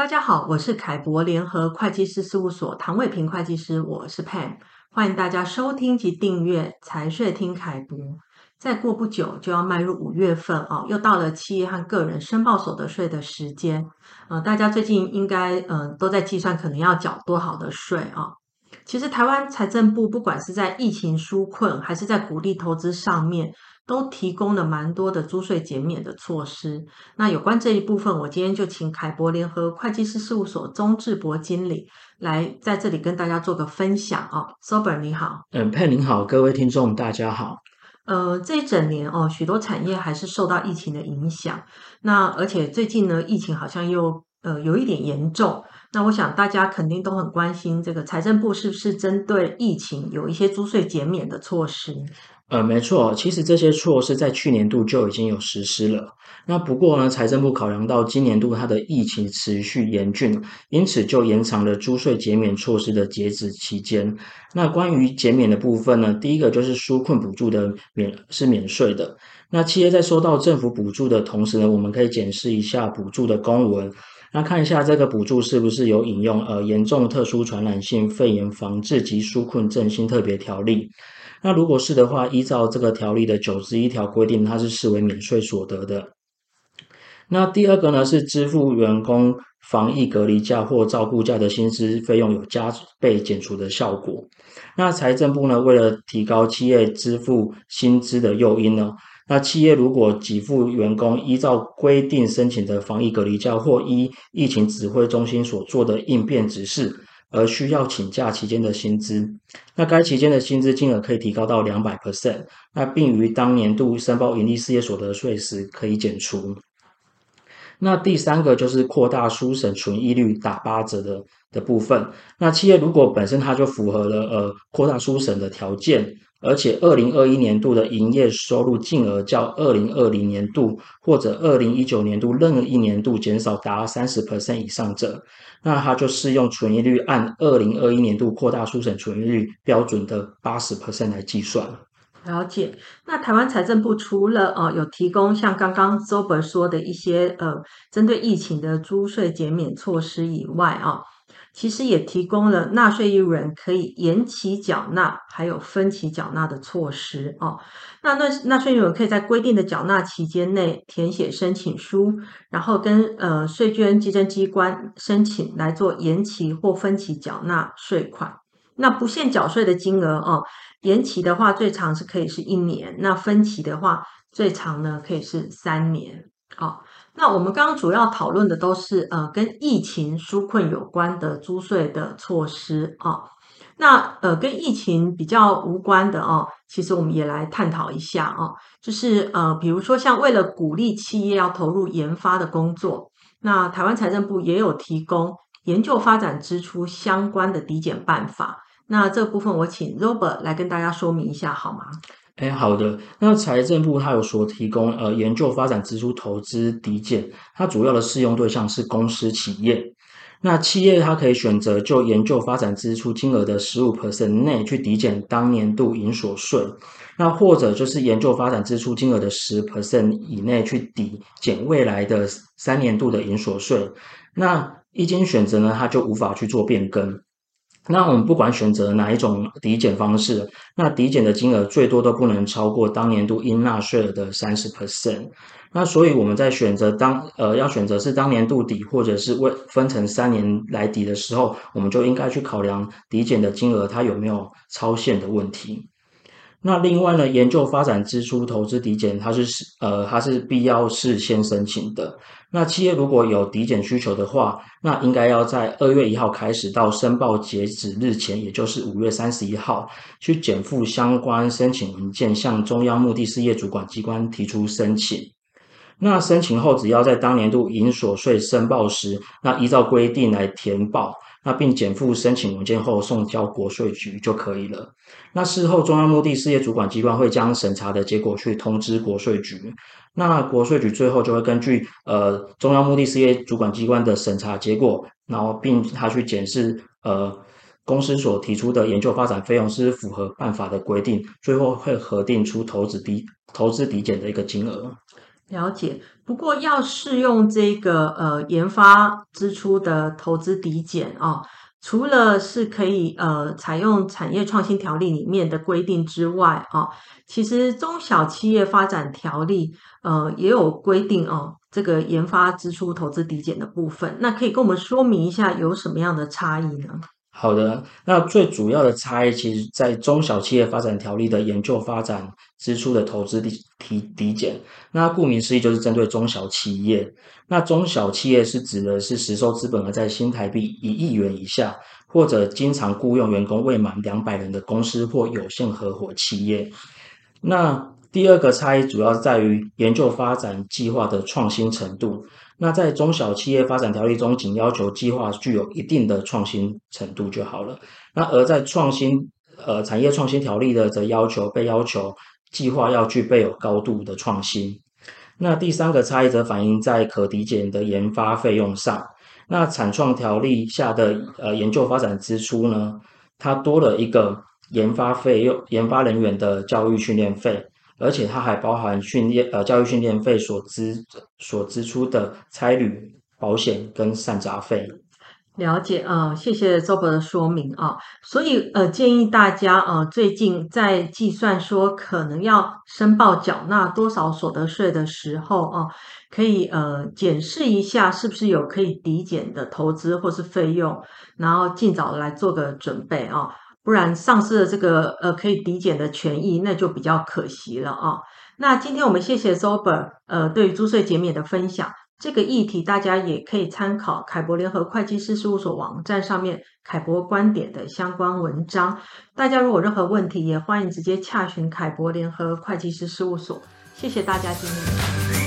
大家好，我是凯博联合会计师事务所唐伟平会计师，我是 Pam，欢迎大家收听及订阅财税听凯博。再过不久就要迈入五月份哦，又到了企业和个人申报所得税的时间。呃，大家最近应该嗯、都在计算可能要缴多少的税啊、其实台湾财政部不管是在疫情纾困，还是在鼓励投资上面。都提供了蛮多的租税减免的措施。那有关这一部分，我今天就请凯博联合会计师事务所钟志博经理来在这里跟大家做个分享哦。Sober 你好，嗯，Pam 您好，各位听众大家好。呃，这一整年哦，许多产业还是受到疫情的影响。那而且最近呢，疫情好像又呃有一点严重。那我想大家肯定都很关心，这个财政部是不是针对疫情有一些租税减免的措施？呃，没错，其实这些措施在去年度就已经有实施了。那不过呢，财政部考量到今年度它的疫情持续严峻，因此就延长了租税减免措施的截止期间。那关于减免的部分呢，第一个就是纾困补助的免是免税的。那企业在收到政府补助的同时呢，我们可以检视一下补助的公文，那看一下这个补助是不是有引用呃严重特殊传染性肺炎防治及纾困振兴特别条例。那如果是的话，依照这个条例的九十一条规定，它是视为免税所得的。那第二个呢，是支付员工防疫隔离假或照顾假的薪资费用有加倍减除的效果。那财政部呢，为了提高企业支付薪资的诱因呢，那企业如果给付员工依照规定申请的防疫隔离假或依疫情指挥中心所做的应变指示。而需要请假期间的薪资，那该期间的薪资金额可以提高到两百 percent，那并于当年度申报营利事业所得税时可以减除。那第三个就是扩大书审纯益率打八折的的部分，那企业如果本身它就符合了呃扩大书审的条件。而且，二零二一年度的营业收入净额较二零二零年度或者二零一九年度任一年度减少达三十 percent 以上者，那它就适用纯益率按二零二一年度扩大书审纯益率标准的八十 percent 来计算。了解。那台湾财政部除了呃有提供像刚刚 Zober 说的一些呃针对疫情的租税减免措施以外啊。其实也提供了纳税义务人可以延期缴纳，还有分期缴纳的措施哦。那那纳税义务人可以在规定的缴纳期间内填写申请书，然后跟呃税捐稽征机关申请来做延期或分期缴纳税款。那不限缴税的金额哦，延期的话最长是可以是一年，那分期的话最长呢可以是三年。哦。那我们刚刚主要讨论的都是呃跟疫情纾困有关的租税的措施、哦。那呃跟疫情比较无关的哦，其实我们也来探讨一下、哦，就是呃比如说像为了鼓励企业要投入研发的工作，那台湾财政部也有提供研究发展支出相关的抵减办法。那这部分我请 Robert 来跟大家说明一下好吗？哎，好的。那财政部它有所提供，呃，研究发展支出投资抵减，它主要的适用对象是公司企业。那企业它可以选择就研究发展支出金额的十五 percent 内去抵减当年度营所税，那或者就是研究发展支出金额的十 percent 以内去抵减未来的三年度的营所税。那一经选择呢，它就无法去做变更。那我们不管选择哪一种抵减方式，那抵减的金额最多都不能超过当年度应纳税额的三十 percent。那所以我们在选择当呃要选择是当年度抵，或者是为分成三年来抵的时候，我们就应该去考量抵减的金额它有没有超限的问题。那另外呢，研究发展支出投资抵减，它是呃它是必要事先申请的。那企业如果有抵减需求的话，那应该要在二月一号开始到申报截止日前，也就是五月三十一号，去减负相关申请文件，向中央目的事业主管机关提出申请。那申请后，只要在当年度营所税申报时，那依照规定来填报。那并减负申请文件后送交国税局就可以了。那事后中央目的事业主管机关会将审查的结果去通知国税局。那国税局最后就会根据呃中央目的事业主管机关的审查结果，然后并他去检视呃公司所提出的研究发展费用是符合办法的规定，最后会核定出投资抵投资抵减的一个金额。了解。不过要适用这个呃研发支出的投资抵减啊。除了是可以呃采用产业创新条例里面的规定之外啊，其实中小企业发展条例呃也有规定哦，这个研发支出投资抵减的部分，那可以跟我们说明一下有什么样的差异呢？好的，那最主要的差异，其实在中小企业发展条例的研究发展支出的投资抵抵抵减，那顾名思义就是针对中小企业。那中小企业是指的是实收资本额在新台币一亿元以下，或者经常雇佣员工未满两百人的公司或有限合伙企业。那第二个差异主要在于研究发展计划的创新程度。那在中小企业发展条例中，仅要求计划具有一定的创新程度就好了。那而在创新呃产业创新条例的则要求被要求计划要具备有高度的创新。那第三个差异则反映在可抵减的研发费用上。那产创条例下的呃研究发展支出呢，它多了一个研发费用，研发人员的教育训练费。而且它还包含训练呃教育训练费所支所支出的差旅保险跟散杂费。了解啊、呃，谢谢周博的说明啊。所以呃建议大家呃最近在计算说可能要申报缴纳多少所得税的时候啊，可以呃检视一下是不是有可以抵减的投资或是费用，然后尽早来做个准备啊。不然丧失了这个呃可以抵减的权益，那就比较可惜了啊。那今天我们谢谢 Zober 呃对于租税减免的分享，这个议题大家也可以参考凯博联合会计师事务所网站上面凯博观点的相关文章。大家如果有任何问题，也欢迎直接洽询凯博联合会计师事务所。谢谢大家今天。